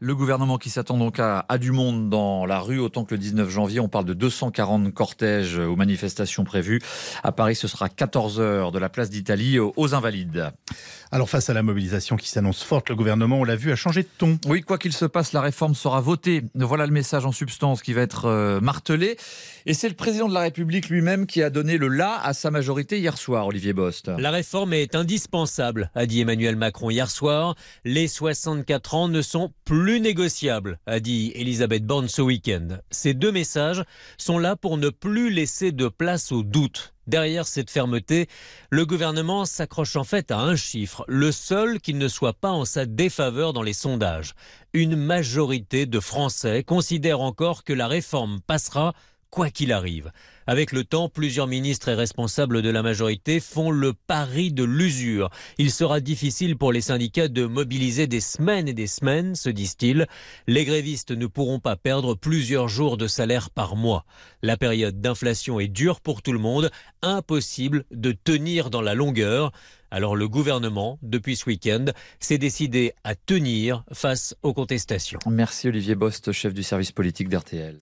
Le gouvernement qui s'attend donc à, du monde dans la rue, autant que le 19 janvier, on parle de 240 cortèges aux manifestations prévues. À Paris, ce sera 14 heures de la place d'Italie aux Invalides. Alors face à la mobilisation qui s'annonce forte, le gouvernement, on l'a vu, a changé de ton. Oui, quoi qu'il se passe, la réforme sera votée. Voilà le message en substance qui va être euh, martelé. Et c'est le président de la République lui-même qui a donné le là à sa majorité hier soir, Olivier Bost. La réforme est indispensable, a dit Emmanuel Macron hier soir. Les 64 ans ne sont plus négociables, a dit Elisabeth Borne ce week-end. Ces deux messages sont là pour ne plus laisser de place au doute. Derrière cette fermeté, le gouvernement s'accroche en fait à un chiffre, le seul qui ne soit pas en sa défaveur dans les sondages. Une majorité de Français considèrent encore que la réforme passera quoi qu'il arrive. Avec le temps, plusieurs ministres et responsables de la majorité font le pari de l'usure. Il sera difficile pour les syndicats de mobiliser des semaines et des semaines, se disent-ils. Les grévistes ne pourront pas perdre plusieurs jours de salaire par mois. La période d'inflation est dure pour tout le monde, impossible de tenir dans la longueur. Alors le gouvernement, depuis ce week-end, s'est décidé à tenir face aux contestations. Merci Olivier Bost, chef du service politique d'RTL.